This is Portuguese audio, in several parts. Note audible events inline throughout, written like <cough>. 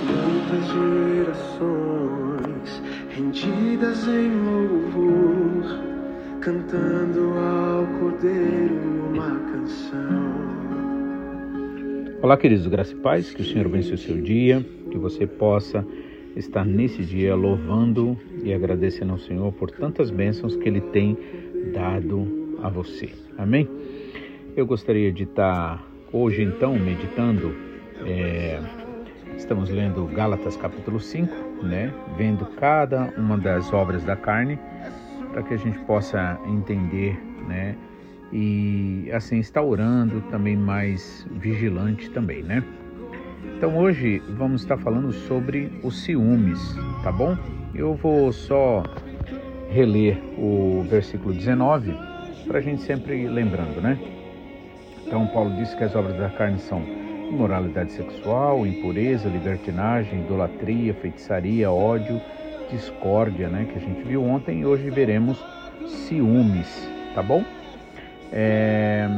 muitas gerações rendidas em louvor, cantando ao Cordeiro uma canção. Olá, queridos, graça e paz, que o Senhor abençoe o seu dia, que você possa estar nesse dia louvando e agradecendo ao Senhor por tantas bênçãos que Ele tem dado a você. Amém? Eu gostaria de estar hoje, então, meditando. É, estamos lendo Gálatas capítulo 5, né? Vendo cada uma das obras da carne, para que a gente possa entender, né? E assim estar orando também mais vigilante também, né? Então hoje vamos estar falando sobre os ciúmes, tá bom? Eu vou só reler o versículo 19 para a gente sempre lembrando, né? Então Paulo disse que as obras da carne são imoralidade sexual, impureza, libertinagem, idolatria, feitiçaria, ódio, discórdia, né? Que a gente viu ontem e hoje veremos ciúmes, tá bom? É...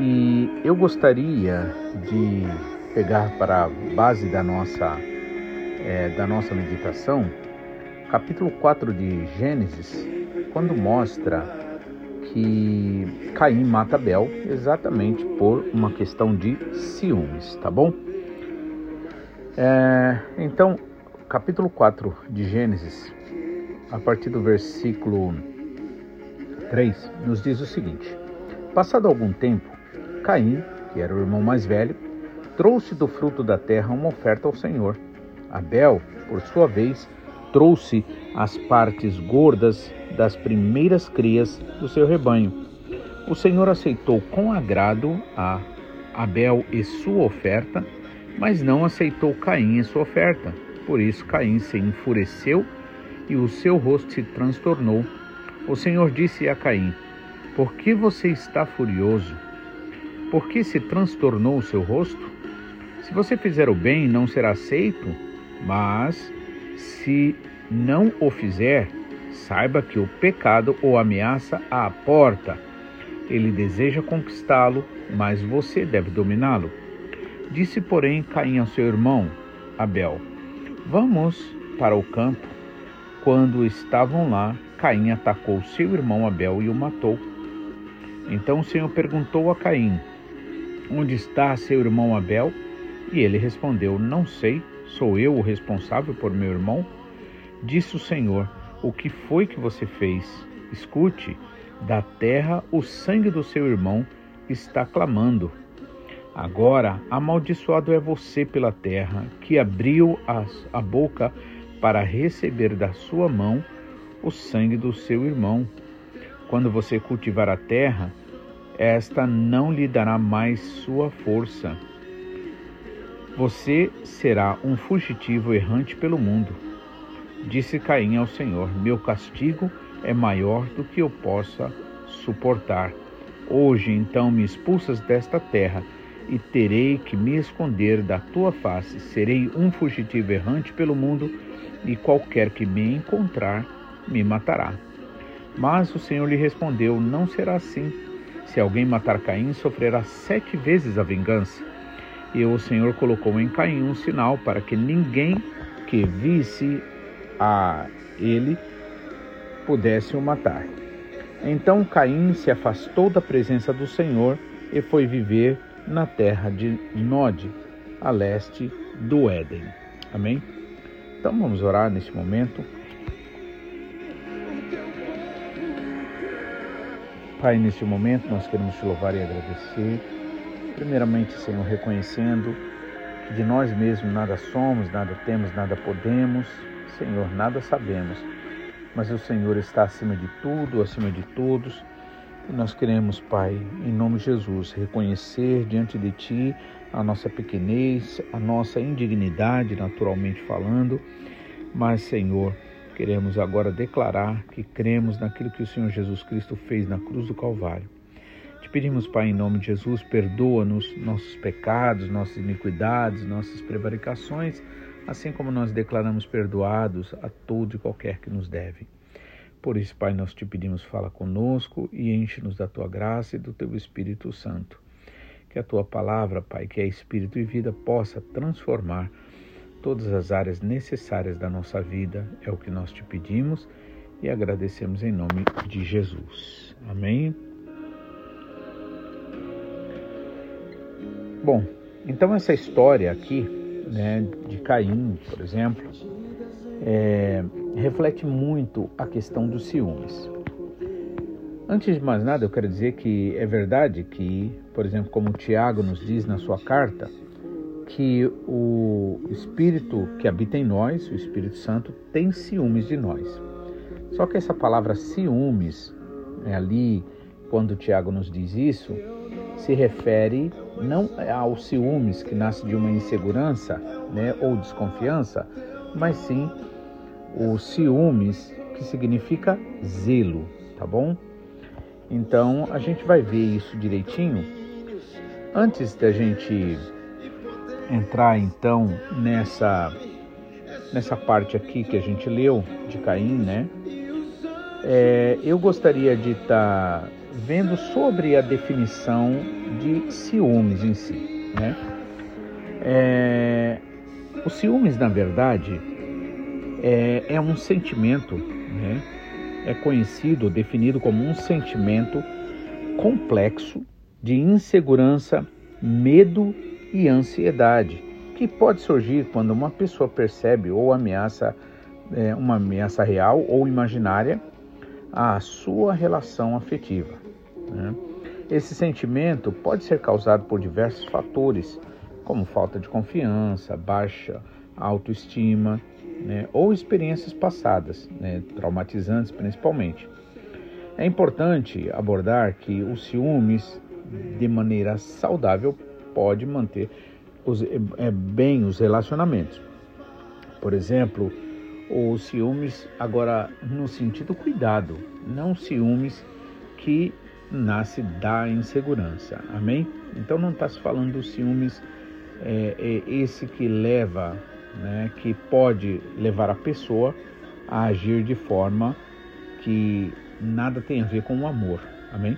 E eu gostaria de pegar para a base da nossa, é, da nossa meditação, capítulo 4 de Gênesis, quando mostra que Caim mata Abel exatamente por uma questão de ciúmes, tá bom? É, então, capítulo 4 de Gênesis, a partir do versículo 3, nos diz o seguinte: Passado algum tempo, Caim, que era o irmão mais velho, trouxe do fruto da terra uma oferta ao Senhor. Abel, por sua vez, trouxe as partes gordas das primeiras crias do seu rebanho. O Senhor aceitou com agrado a Abel e sua oferta, mas não aceitou Caim e sua oferta. Por isso Caim se enfureceu e o seu rosto se transtornou. O Senhor disse a Caim: Por que você está furioso? Por que se transtornou o seu rosto? Se você fizer o bem, não será aceito, mas se não o fizer, saiba que o pecado o ameaça à porta. Ele deseja conquistá-lo, mas você deve dominá-lo. Disse, porém, Caim ao seu irmão, Abel: Vamos para o campo. Quando estavam lá, Caim atacou seu irmão Abel e o matou. Então o Senhor perguntou a Caim: Onde está seu irmão Abel? E ele respondeu: Não sei, sou eu o responsável por meu irmão? Disse o Senhor: O que foi que você fez? Escute, da terra o sangue do seu irmão está clamando. Agora, amaldiçoado é você pela terra, que abriu a boca para receber da sua mão o sangue do seu irmão. Quando você cultivar a terra, esta não lhe dará mais sua força você será um fugitivo errante pelo mundo. Disse Caim ao Senhor: Meu castigo é maior do que eu possa suportar. Hoje, então, me expulsas desta terra e terei que me esconder da tua face. Serei um fugitivo errante pelo mundo e qualquer que me encontrar me matará. Mas o Senhor lhe respondeu: Não será assim. Se alguém matar Caim, sofrerá sete vezes a vingança. E o Senhor colocou em Caim um sinal para que ninguém que visse a ele pudesse o matar. Então Caim se afastou da presença do Senhor e foi viver na terra de Nod, a leste do Éden. Amém? Então vamos orar neste momento. Pai, neste momento nós queremos te louvar e agradecer Primeiramente, Senhor, reconhecendo que de nós mesmos nada somos, nada temos, nada podemos, Senhor, nada sabemos, mas o Senhor está acima de tudo, acima de todos. E nós queremos, Pai, em nome de Jesus, reconhecer diante de Ti a nossa pequenez, a nossa indignidade, naturalmente falando, mas, Senhor, queremos agora declarar que cremos naquilo que o Senhor Jesus Cristo fez na cruz do Calvário pedimos, Pai, em nome de Jesus, perdoa-nos nossos pecados, nossas iniquidades, nossas prevaricações, assim como nós declaramos perdoados a todo e qualquer que nos deve. Por isso, Pai, nós te pedimos, fala conosco e enche-nos da tua graça e do teu Espírito Santo. Que a tua palavra, Pai, que é Espírito e vida, possa transformar todas as áreas necessárias da nossa vida. É o que nós te pedimos e agradecemos em nome de Jesus. Amém. Bom, então essa história aqui, né, de Caim, por exemplo, é, reflete muito a questão dos ciúmes. Antes de mais nada, eu quero dizer que é verdade que, por exemplo, como Tiago nos diz na sua carta, que o Espírito que habita em nós, o Espírito Santo, tem ciúmes de nós. Só que essa palavra ciúmes, é ali, quando Tiago nos diz isso, se refere não aos ciúmes que nasce de uma insegurança né, ou desconfiança, mas sim os ciúmes que significa zelo, tá bom? Então a gente vai ver isso direitinho. Antes da gente entrar então nessa nessa parte aqui que a gente leu de Caim, né? É, eu gostaria de estar tá vendo sobre a definição de ciúmes em si. Né? É, o ciúmes, na verdade, é, é um sentimento, né? é conhecido, definido como um sentimento complexo de insegurança, medo e ansiedade, que pode surgir quando uma pessoa percebe ou ameaça, é, uma ameaça real ou imaginária à sua relação afetiva. Né? Esse sentimento pode ser causado por diversos fatores, como falta de confiança, baixa autoestima né? ou experiências passadas, né? traumatizantes principalmente. É importante abordar que os ciúmes, de maneira saudável, pode manter os, é, bem os relacionamentos. Por exemplo, os ciúmes, agora no sentido cuidado, não ciúmes que nasce da insegurança. Amém? Então não está se falando dos ciúmes, é, é esse que leva, né, que pode levar a pessoa a agir de forma que nada tem a ver com o amor. Amém?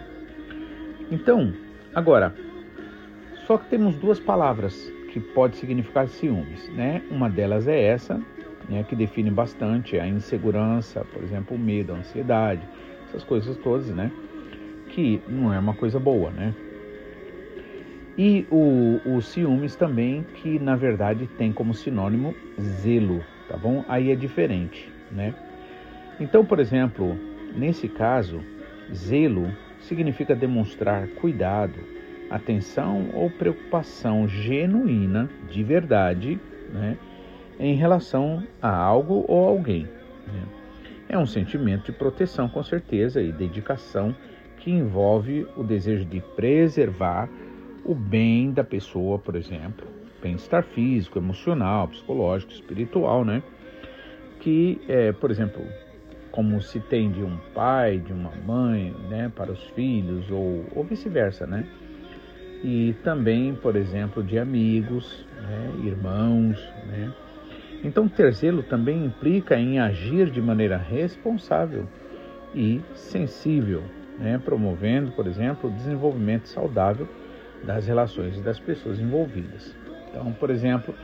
Então, agora, só que temos duas palavras que pode significar ciúmes, né? Uma delas é essa, né, que define bastante a insegurança, por exemplo, o medo, a ansiedade, essas coisas todas, né? Que não é uma coisa boa, né? E o, o ciúmes também, que na verdade tem como sinônimo zelo, tá bom? Aí é diferente, né? Então, por exemplo, nesse caso, zelo significa demonstrar cuidado, atenção ou preocupação genuína, de verdade, né? Em relação a algo ou alguém. Né? É um sentimento de proteção, com certeza, e dedicação que envolve o desejo de preservar o bem da pessoa, por exemplo, bem-estar físico, emocional, psicológico, espiritual, né? Que, é, por exemplo, como se tem de um pai, de uma mãe, né, para os filhos ou, ou vice-versa, né? E também, por exemplo, de amigos, né, irmãos, né? Então, ter zelo também implica em agir de maneira responsável e sensível né, promovendo, por exemplo, o desenvolvimento saudável das relações das pessoas envolvidas. Então, por exemplo,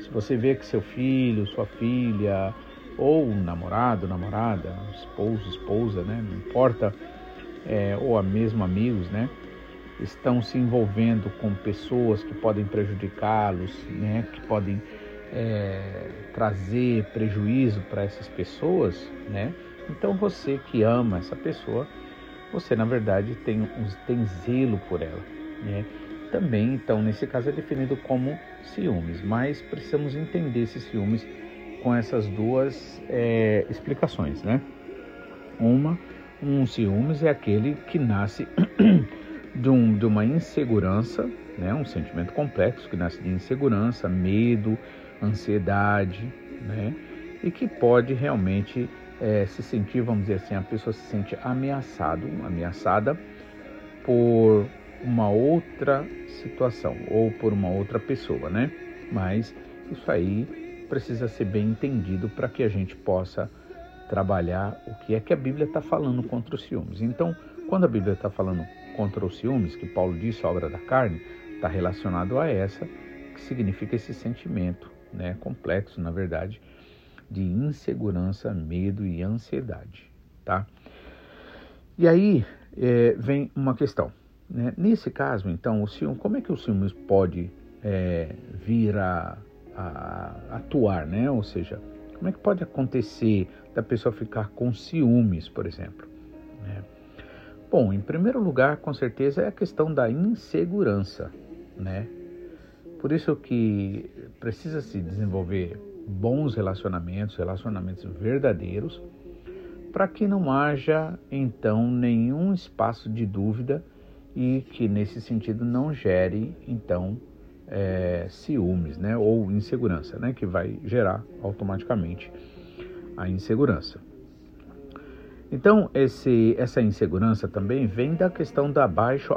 se você vê que seu filho, sua filha, ou namorado, namorada, esposo, esposa, né, não importa, é, ou mesmo amigos, né, estão se envolvendo com pessoas que podem prejudicá-los, né, que podem é, trazer prejuízo para essas pessoas, né, então você que ama essa pessoa você na verdade tem, tem zelo por ela. Né? Também, então, nesse caso é definido como ciúmes, mas precisamos entender esses ciúmes com essas duas é, explicações, né? Uma, um ciúmes é aquele que nasce <clears throat> de, um, de uma insegurança, né? Um sentimento complexo que nasce de insegurança, medo, ansiedade, né? E que pode realmente é, se sentir, vamos dizer assim, a pessoa se sente ameaçado, ameaçada por uma outra situação ou por uma outra pessoa, né? Mas isso aí precisa ser bem entendido para que a gente possa trabalhar o que é que a Bíblia está falando contra os ciúmes. Então, quando a Bíblia está falando contra os ciúmes, que Paulo disse, a obra da carne, está relacionado a essa, que significa esse sentimento né, complexo, na verdade, de insegurança, medo e ansiedade, tá? E aí é, vem uma questão. Né? Nesse caso, então, o ciúme, como é que o ciúme pode é, vir a, a, atuar, né? Ou seja, como é que pode acontecer da pessoa ficar com ciúmes, por exemplo? Né? Bom, em primeiro lugar, com certeza, é a questão da insegurança, né? Por isso que precisa se desenvolver bons relacionamentos, relacionamentos verdadeiros, para que não haja então nenhum espaço de dúvida e que nesse sentido não gere então é, ciúmes, né, ou insegurança, né, que vai gerar automaticamente a insegurança. Então esse, essa insegurança também vem da questão da baixa,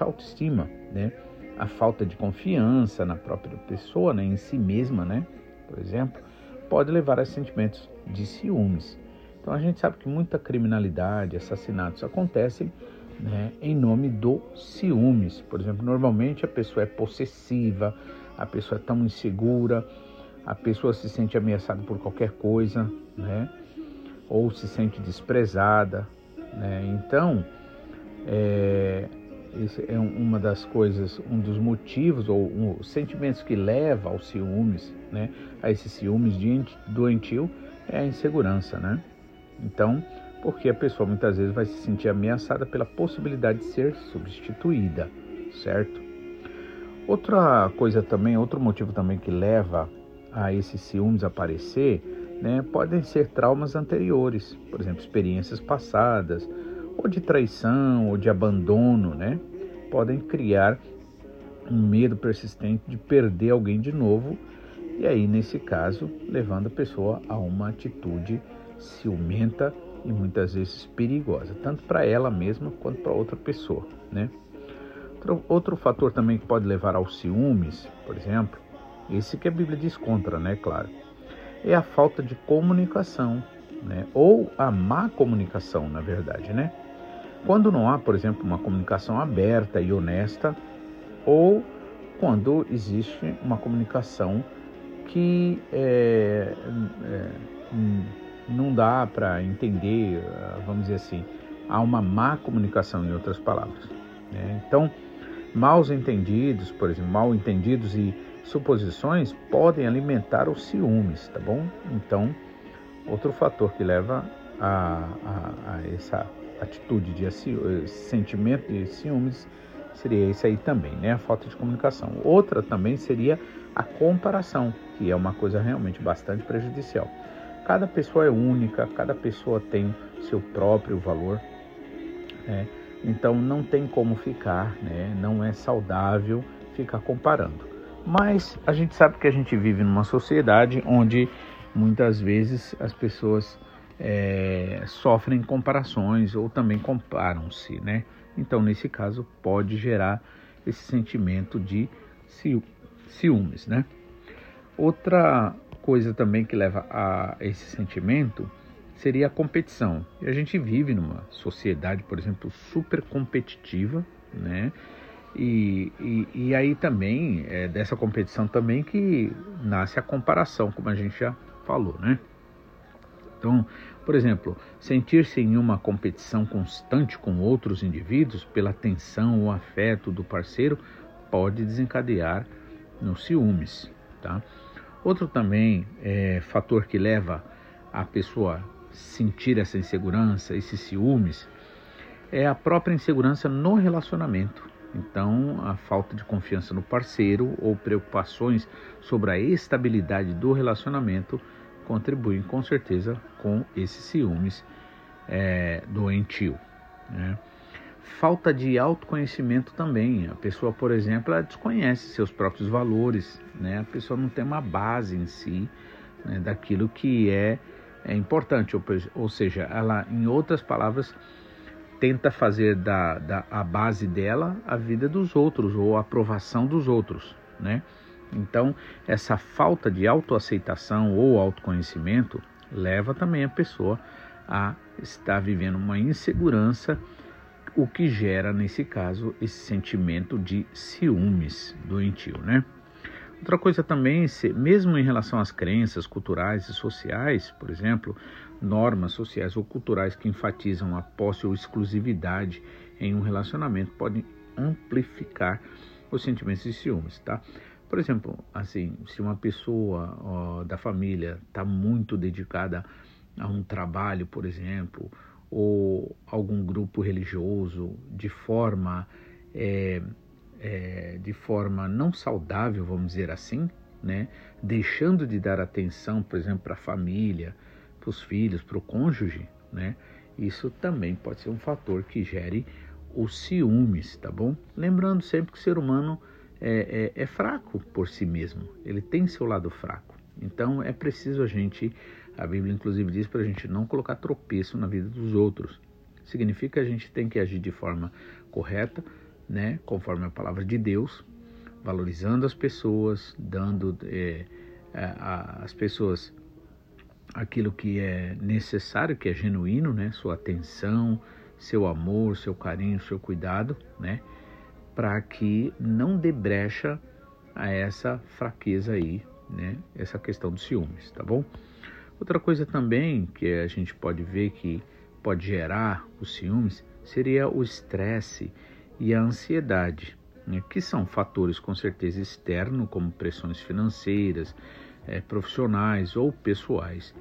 autoestima, né, a falta de confiança na própria pessoa, né, em si mesma, né, por exemplo, pode levar a sentimentos de ciúmes. Então a gente sabe que muita criminalidade, assassinatos acontecem né, em nome do ciúmes. Por exemplo, normalmente a pessoa é possessiva, a pessoa é tão insegura, a pessoa se sente ameaçada por qualquer coisa, né, ou se sente desprezada. Né? Então, é, esse é uma das coisas, um dos motivos ou um, sentimentos que leva aos ciúmes, né, a esse ciúmes doentio é a insegurança, né? Então, porque a pessoa muitas vezes vai se sentir ameaçada pela possibilidade de ser substituída, certo? Outra coisa também, outro motivo também que leva a esses ciúmes aparecer, né, podem ser traumas anteriores, por exemplo, experiências passadas, ou de traição, ou de abandono, né? Podem criar um medo persistente de perder alguém de novo, e aí, nesse caso, levando a pessoa a uma atitude ciumenta e muitas vezes perigosa, tanto para ela mesma quanto para outra pessoa, né? Outro, fator também que pode levar aos ciúmes, por exemplo, esse que a Bíblia diz contra, né, claro, é a falta de comunicação, né? Ou a má comunicação, na verdade, né? Quando não há, por exemplo, uma comunicação aberta e honesta, ou quando existe uma comunicação que é, é, não dá para entender, vamos dizer assim, há uma má comunicação, em outras palavras. Né? Então, maus entendidos, por exemplo, mal entendidos e suposições podem alimentar os ciúmes, tá bom? Então, outro fator que leva a, a, a essa atitude de esse sentimento de ciúmes seria esse aí também, né? A falta de comunicação. Outra também seria a comparação, que é uma coisa realmente bastante prejudicial. Cada pessoa é única, cada pessoa tem seu próprio valor, né? então não tem como ficar, né? não é saudável ficar comparando. Mas a gente sabe que a gente vive numa sociedade onde muitas vezes as pessoas é, sofrem comparações ou também comparam-se, né? Então, nesse caso, pode gerar esse sentimento de ciúmes, né? Outra coisa também que leva a esse sentimento seria a competição. E a gente vive numa sociedade, por exemplo, super competitiva, né? E, e, e aí também, é dessa competição também que nasce a comparação, como a gente já falou, né? Então, por exemplo, sentir-se em uma competição constante com outros indivíduos pela atenção ou afeto do parceiro pode desencadear nos ciúmes, tá? Outro também é, fator que leva a pessoa a sentir essa insegurança, esses ciúmes, é a própria insegurança no relacionamento. Então, a falta de confiança no parceiro ou preocupações sobre a estabilidade do relacionamento contribuem com certeza com esses ciúmes é, doentio. Né? falta de autoconhecimento também. A pessoa, por exemplo, ela desconhece seus próprios valores, né? A pessoa não tem uma base em si né, daquilo que é, é importante, ou, ou, seja, ela, em outras palavras, tenta fazer da, da a base dela a vida dos outros ou a aprovação dos outros, né? Então, essa falta de autoaceitação ou autoconhecimento leva também a pessoa a estar vivendo uma insegurança o que gera, nesse caso, esse sentimento de ciúmes doentio, né? Outra coisa também, mesmo em relação às crenças culturais e sociais, por exemplo, normas sociais ou culturais que enfatizam a posse ou exclusividade em um relacionamento podem amplificar os sentimentos de ciúmes, tá? Por exemplo, assim, se uma pessoa ó, da família está muito dedicada a um trabalho, por exemplo, ou algum grupo religioso de forma é, é, de forma não saudável, vamos dizer assim, né? deixando de dar atenção, por exemplo, para a família, para os filhos, para o cônjuge, né? isso também pode ser um fator que gere os ciúmes, tá bom? Lembrando sempre que o ser humano é, é, é fraco por si mesmo, ele tem seu lado fraco. Então é preciso a gente, a Bíblia inclusive diz para a gente não colocar tropeço na vida dos outros. Significa que a gente tem que agir de forma correta, né, conforme a palavra de Deus, valorizando as pessoas, dando é, às pessoas aquilo que é necessário, que é genuíno, né, sua atenção, seu amor, seu carinho, seu cuidado, né, para que não dê brecha a essa fraqueza aí, né, essa questão dos ciúmes, tá bom? Outra coisa também que a gente pode ver que pode gerar os ciúmes seria o estresse e a ansiedade, né, que são fatores com certeza externos, como pressões financeiras, é, profissionais ou pessoais,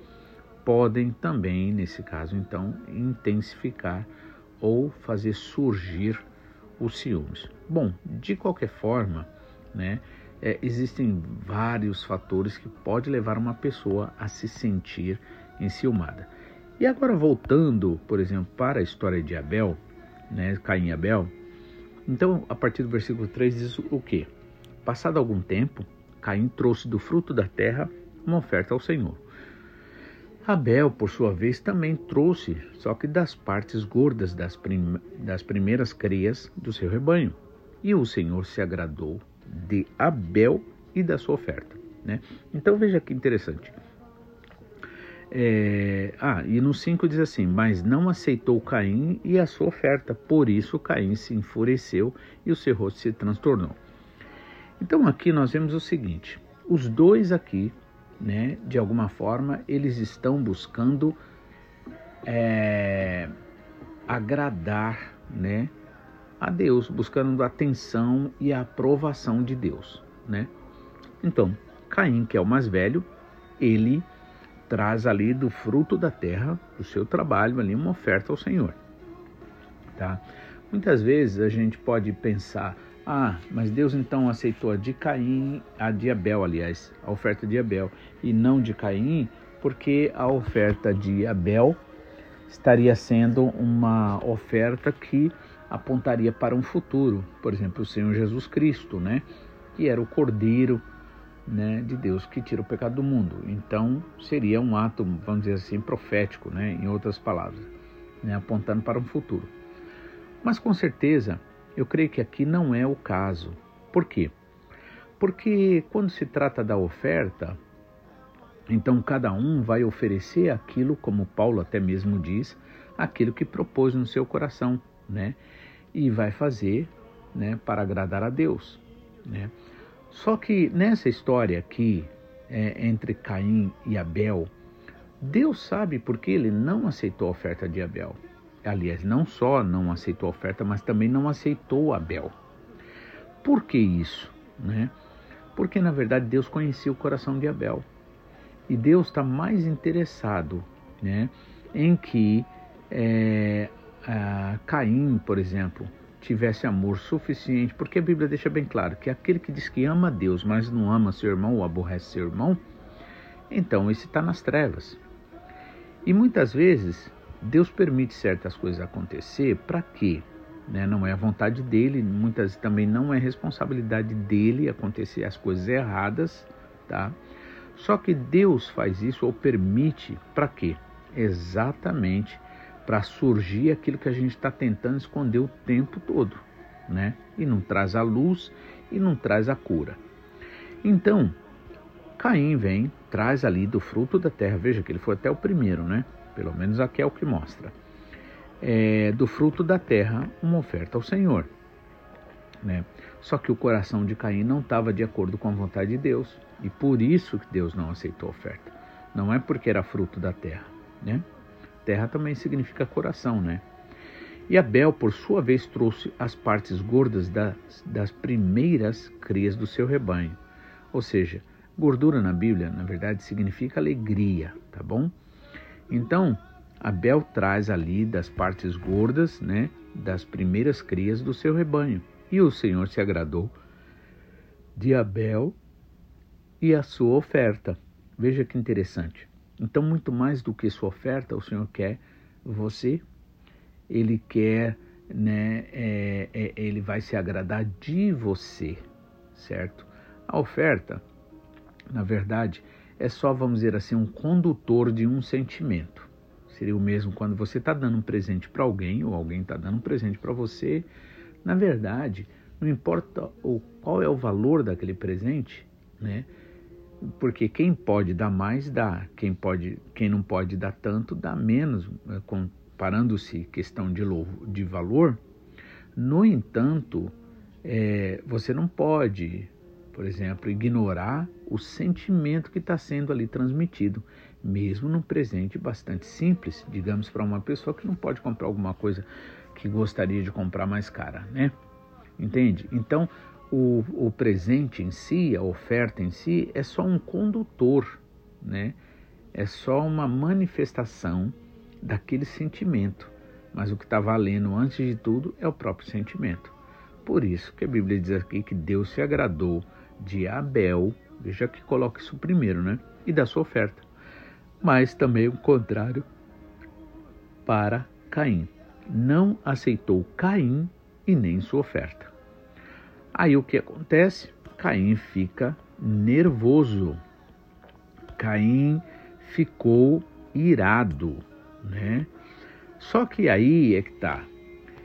podem também, nesse caso, então, intensificar ou fazer surgir os ciúmes. Bom, de qualquer forma, né, é, existem vários fatores que podem levar uma pessoa a se sentir enciumada. E agora voltando, por exemplo, para a história de Abel, né, Caim e Abel, então, a partir do versículo 3 diz o que? Passado algum tempo, Caim trouxe do fruto da terra uma oferta ao Senhor. Abel, por sua vez, também trouxe, só que das partes gordas das, prim das primeiras crias do seu rebanho. E o Senhor se agradou de Abel e da sua oferta. Né? Então veja que interessante. É, ah, e no 5 diz assim: Mas não aceitou Caim e a sua oferta, por isso Caim se enfureceu e o seu rosto se transtornou. Então aqui nós vemos o seguinte: os dois aqui, né, de alguma forma, eles estão buscando é, agradar, né, a Deus, buscando a atenção e a aprovação de Deus, né? Então, Caim, que é o mais velho, ele traz ali do fruto da terra, do seu trabalho ali, uma oferta ao Senhor. Tá? Muitas vezes a gente pode pensar, ah, mas Deus então aceitou a de Caim, a de Abel, aliás, a oferta de Abel, e não de Caim, porque a oferta de Abel estaria sendo uma oferta que apontaria para um futuro, por exemplo, o Senhor Jesus Cristo, né? Que era o Cordeiro né, de Deus que tira o pecado do mundo. Então seria um ato, vamos dizer assim, profético, né, em outras palavras, né, apontando para um futuro. Mas com certeza, eu creio que aqui não é o caso. Por quê? Porque quando se trata da oferta, então cada um vai oferecer aquilo, como Paulo até mesmo diz, aquilo que propôs no seu coração, né? E vai fazer, né, para agradar a Deus, né? Só que nessa história aqui, é, entre Caim e Abel, Deus sabe porque ele não aceitou a oferta de Abel. Aliás, não só não aceitou a oferta, mas também não aceitou Abel. Por que isso? Né? Porque na verdade Deus conhecia o coração de Abel. E Deus está mais interessado né, em que é, Caim, por exemplo, tivesse amor suficiente, porque a Bíblia deixa bem claro que aquele que diz que ama Deus, mas não ama seu irmão ou aborrece seu irmão, então esse está nas trevas. E muitas vezes Deus permite certas coisas acontecer para quê? Né? Não é a vontade dele, muitas também não é responsabilidade dele acontecer as coisas erradas, tá? Só que Deus faz isso ou permite para quê? Exatamente para surgir aquilo que a gente está tentando esconder o tempo todo, né? E não traz a luz e não traz a cura. Então, Caim vem, traz ali do fruto da terra, veja que ele foi até o primeiro, né? Pelo menos aqui é o que mostra. É, do fruto da terra, uma oferta ao Senhor. Né? Só que o coração de Caim não estava de acordo com a vontade de Deus e por isso que Deus não aceitou a oferta. Não é porque era fruto da terra, né? Terra também significa coração, né? E Abel, por sua vez, trouxe as partes gordas das, das primeiras crias do seu rebanho. Ou seja, gordura na Bíblia, na verdade, significa alegria, tá bom? Então, Abel traz ali das partes gordas, né, das primeiras crias do seu rebanho. E o Senhor se agradou de Abel e a sua oferta. Veja que interessante. Então, muito mais do que sua oferta, o Senhor quer você ele quer, né, é, é, ele vai se agradar de você, certo? A oferta, na verdade, é só, vamos dizer assim, um condutor de um sentimento. Seria o mesmo quando você está dando um presente para alguém ou alguém está dando um presente para você. Na verdade, não importa o, qual é o valor daquele presente, né? Porque quem pode dar mais dá, quem pode, quem não pode dar tanto dá menos, né, com comparando-se questão de, de valor, no entanto, é, você não pode, por exemplo, ignorar o sentimento que está sendo ali transmitido, mesmo num presente bastante simples, digamos, para uma pessoa que não pode comprar alguma coisa que gostaria de comprar mais cara, né? Entende? Então, o, o presente em si, a oferta em si, é só um condutor, né? É só uma manifestação daquele sentimento. Mas o que está valendo antes de tudo é o próprio sentimento. Por isso que a Bíblia diz aqui que Deus se agradou de Abel, veja que coloca isso primeiro, né? E da sua oferta. Mas também o contrário para Caim. Não aceitou Caim e nem sua oferta. Aí o que acontece? Caim fica nervoso. Caim ficou irado né? Só que aí é que tá.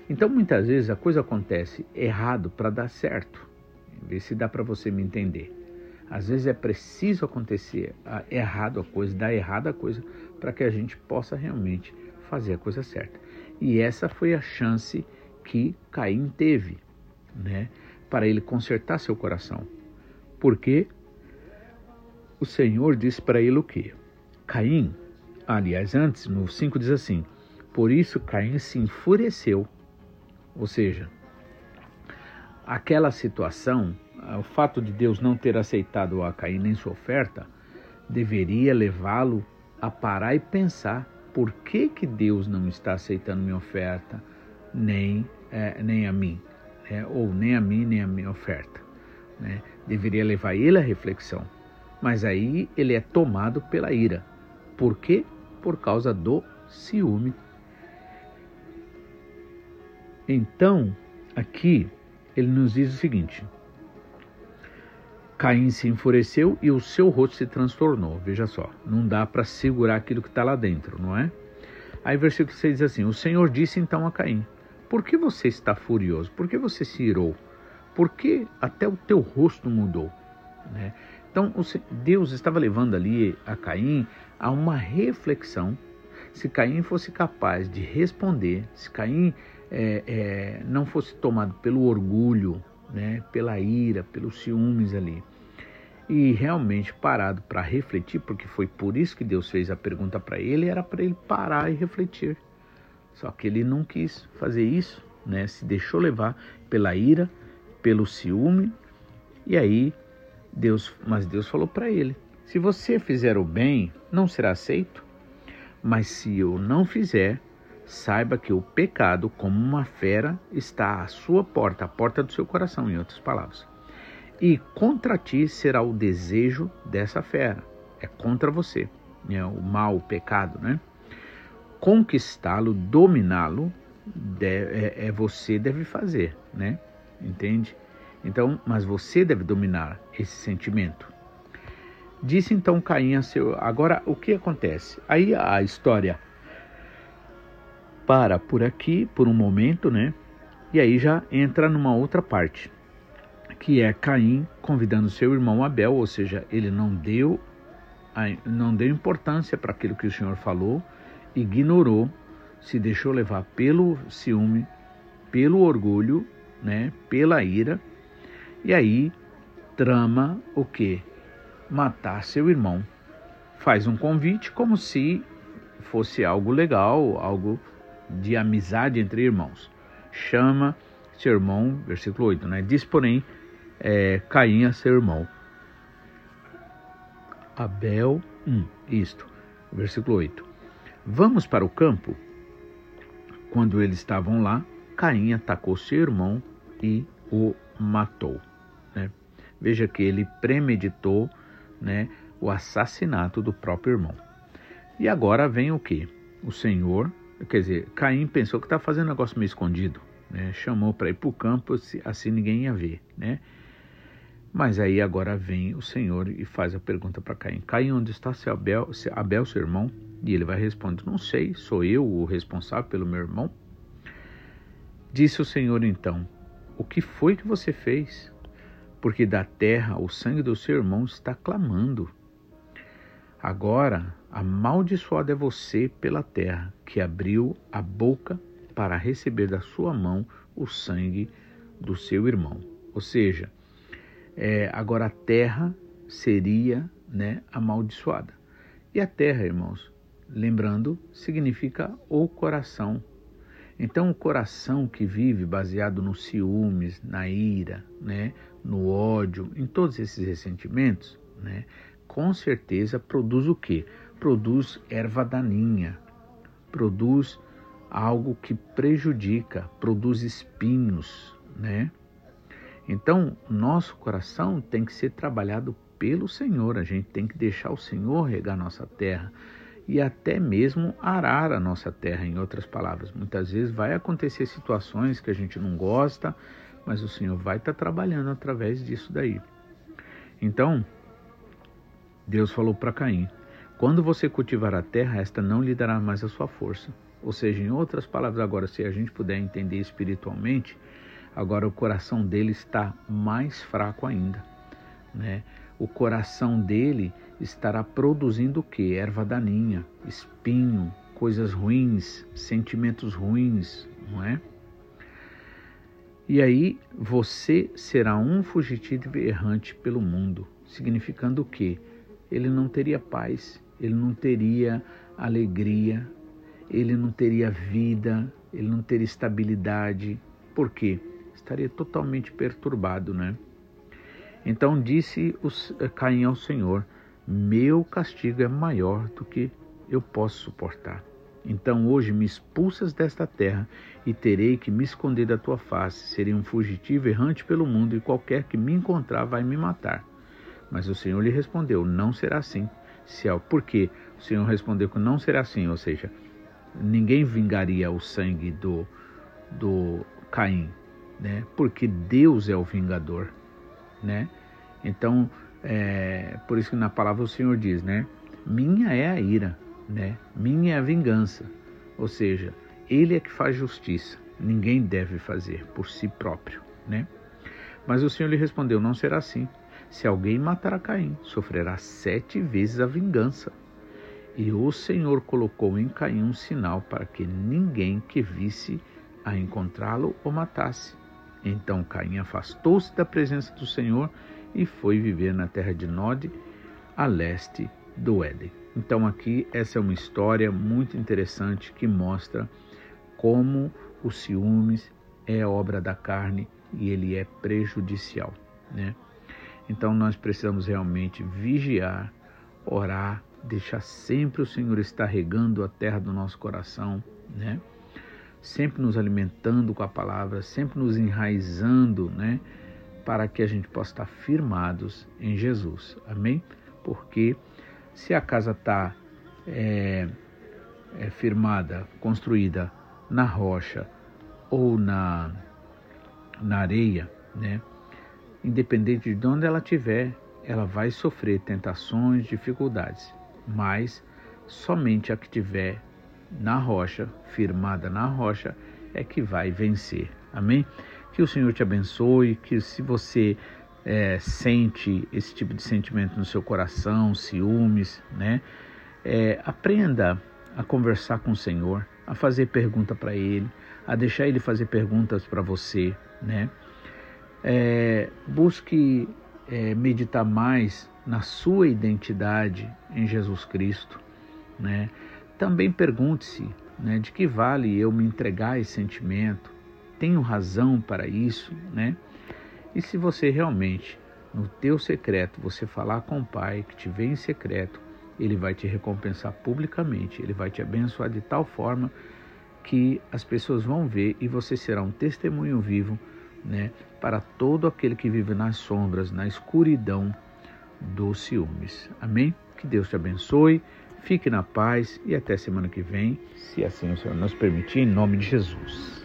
Então muitas vezes a coisa acontece errado para dar certo. Vê se dá para você me entender. Às vezes é preciso acontecer errado a coisa, dar errada a coisa, para que a gente possa realmente fazer a coisa certa. E essa foi a chance que Caim teve, né, para ele consertar seu coração. Porque o Senhor disse para ele o quê? Caim, Aliás, antes, no 5 diz assim: Por isso Caim se enfureceu. Ou seja, aquela situação, o fato de Deus não ter aceitado a Caim nem sua oferta, deveria levá-lo a parar e pensar por que, que Deus não está aceitando minha oferta, nem, é, nem a mim, é, ou nem a mim, nem a minha oferta. Né? Deveria levar ele à reflexão. Mas aí ele é tomado pela ira. Por quê? por causa do ciúme. Então, aqui ele nos diz o seguinte: Caim se enfureceu e o seu rosto se transtornou. Veja só, não dá para segurar aquilo que está lá dentro, não é? Aí, versículo 6 diz assim: O Senhor disse então a Caim: Por que você está furioso? Por que você se irou? Por que até o teu rosto mudou? Né? Então, Deus estava levando ali a Caim a uma reflexão. Se Caim fosse capaz de responder, se Caim é, é, não fosse tomado pelo orgulho, né, pela ira, pelos ciúmes ali, e realmente parado para refletir, porque foi por isso que Deus fez a pergunta para ele, era para ele parar e refletir. Só que ele não quis fazer isso, né? Se deixou levar pela ira, pelo ciúme, e aí Deus, mas Deus falou para ele: se você fizer o bem, não será aceito. Mas se eu não fizer, saiba que o pecado, como uma fera, está à sua porta, à porta do seu coração, em outras palavras. E contra ti será o desejo dessa fera. É contra você, né? o mal, o pecado, né? Conquistá-lo, dominá-lo, é, é você deve fazer, né? Entende? Então, mas você deve dominar esse sentimento. Disse então Caim a seu. Agora, o que acontece? Aí a história para por aqui, por um momento, né? E aí já entra numa outra parte, que é Caim convidando seu irmão Abel, ou seja, ele não deu, não deu importância para aquilo que o Senhor falou, ignorou, se deixou levar pelo ciúme, pelo orgulho né, pela ira, e aí trama o que? Matar seu irmão. Faz um convite como se fosse algo legal, algo de amizade entre irmãos. Chama seu irmão, versículo 8, né? Diz, porém, é, Caim a seu irmão. Abel, hum, isto, versículo 8. Vamos para o campo? Quando eles estavam lá, Caim atacou seu irmão e o matou. Né? Veja que ele premeditou né, o assassinato do próprio irmão. E agora vem o que? O Senhor, quer dizer, Caim pensou que está fazendo um negócio meio escondido, né? chamou para ir para o campo, assim ninguém ia ver. Né? Mas aí agora vem o Senhor e faz a pergunta para Caim: Caim, onde está seu Abel, seu Abel, seu irmão? E ele vai responder: Não sei, sou eu o responsável pelo meu irmão? Disse o Senhor então: O que foi que você fez? Porque da terra o sangue do seu irmão está clamando. Agora, amaldiçoado é você pela terra, que abriu a boca para receber da sua mão o sangue do seu irmão. Ou seja, é, agora a terra seria né, amaldiçoada. E a terra, irmãos, lembrando, significa o coração. Então, o coração que vive baseado nos ciúmes, na ira, né, no ódio, em todos esses ressentimentos, né, com certeza produz o quê? Produz erva daninha, produz algo que prejudica, produz espinhos, né? Então, nosso coração tem que ser trabalhado pelo Senhor, a gente tem que deixar o Senhor regar nossa terra e até mesmo arar a nossa terra, em outras palavras. Muitas vezes vai acontecer situações que a gente não gosta, mas o Senhor vai estar tá trabalhando através disso daí. Então, Deus falou para Caim: quando você cultivar a terra, esta não lhe dará mais a sua força. Ou seja, em outras palavras, agora, se a gente puder entender espiritualmente, agora o coração dele está mais fraco ainda. Né? O coração dele estará produzindo o que? Erva daninha, espinho, coisas ruins, sentimentos ruins, não é? E aí você será um fugitivo errante pelo mundo, significando o quê? ele não teria paz, ele não teria alegria, ele não teria vida, ele não teria estabilidade. Por quê? Estaria totalmente perturbado, né? Então disse eh, Caim ao Senhor: Meu castigo é maior do que eu posso suportar. Então hoje me expulsas desta terra e terei que me esconder da tua face. Serei um fugitivo errante pelo mundo e qualquer que me encontrar vai me matar. Mas o Senhor lhe respondeu: Não será assim. Se, por quê? O Senhor respondeu que não será assim, ou seja, ninguém vingaria o sangue do, do Caim, né? Porque Deus é o vingador, né? Então, é, por isso que na palavra o Senhor diz, né? Minha é a ira, né? Minha é a vingança. Ou seja, Ele é que faz justiça. Ninguém deve fazer por si próprio, né? Mas o Senhor lhe respondeu: Não será assim. Se alguém matar a Caim, sofrerá sete vezes a vingança. E o Senhor colocou em Caim um sinal para que ninguém que visse a encontrá-lo o matasse. Então Caim afastou-se da presença do Senhor e foi viver na terra de Nod, a leste do Éden. Então aqui essa é uma história muito interessante que mostra como o ciúmes é obra da carne e ele é prejudicial, né? Então nós precisamos realmente vigiar, orar, deixar sempre o Senhor estar regando a terra do nosso coração, né? Sempre nos alimentando com a palavra, sempre nos enraizando, né? Para que a gente possa estar firmados em Jesus. Amém? Porque se a casa está é, é, firmada, construída na rocha ou na, na areia, né? Independente de onde ela estiver, ela vai sofrer tentações, dificuldades, mas somente a que tiver na rocha, firmada na rocha, é que vai vencer. Amém? Que o Senhor te abençoe, que se você é, sente esse tipo de sentimento no seu coração, ciúmes, né? É, aprenda a conversar com o Senhor, a fazer pergunta para Ele, a deixar Ele fazer perguntas para você, né? É, busque é, meditar mais na sua identidade em Jesus Cristo, né? Também pergunte-se, né, de que vale eu me entregar esse sentimento? Tenho razão para isso, né? E se você realmente no teu secreto você falar com o Pai que te vê em secreto, ele vai te recompensar publicamente, ele vai te abençoar de tal forma que as pessoas vão ver e você será um testemunho vivo, né, para todo aquele que vive nas sombras, na escuridão dos ciúmes. Amém? Que Deus te abençoe, fique na paz e até semana que vem, se assim o Senhor nos permitir, em nome de Jesus.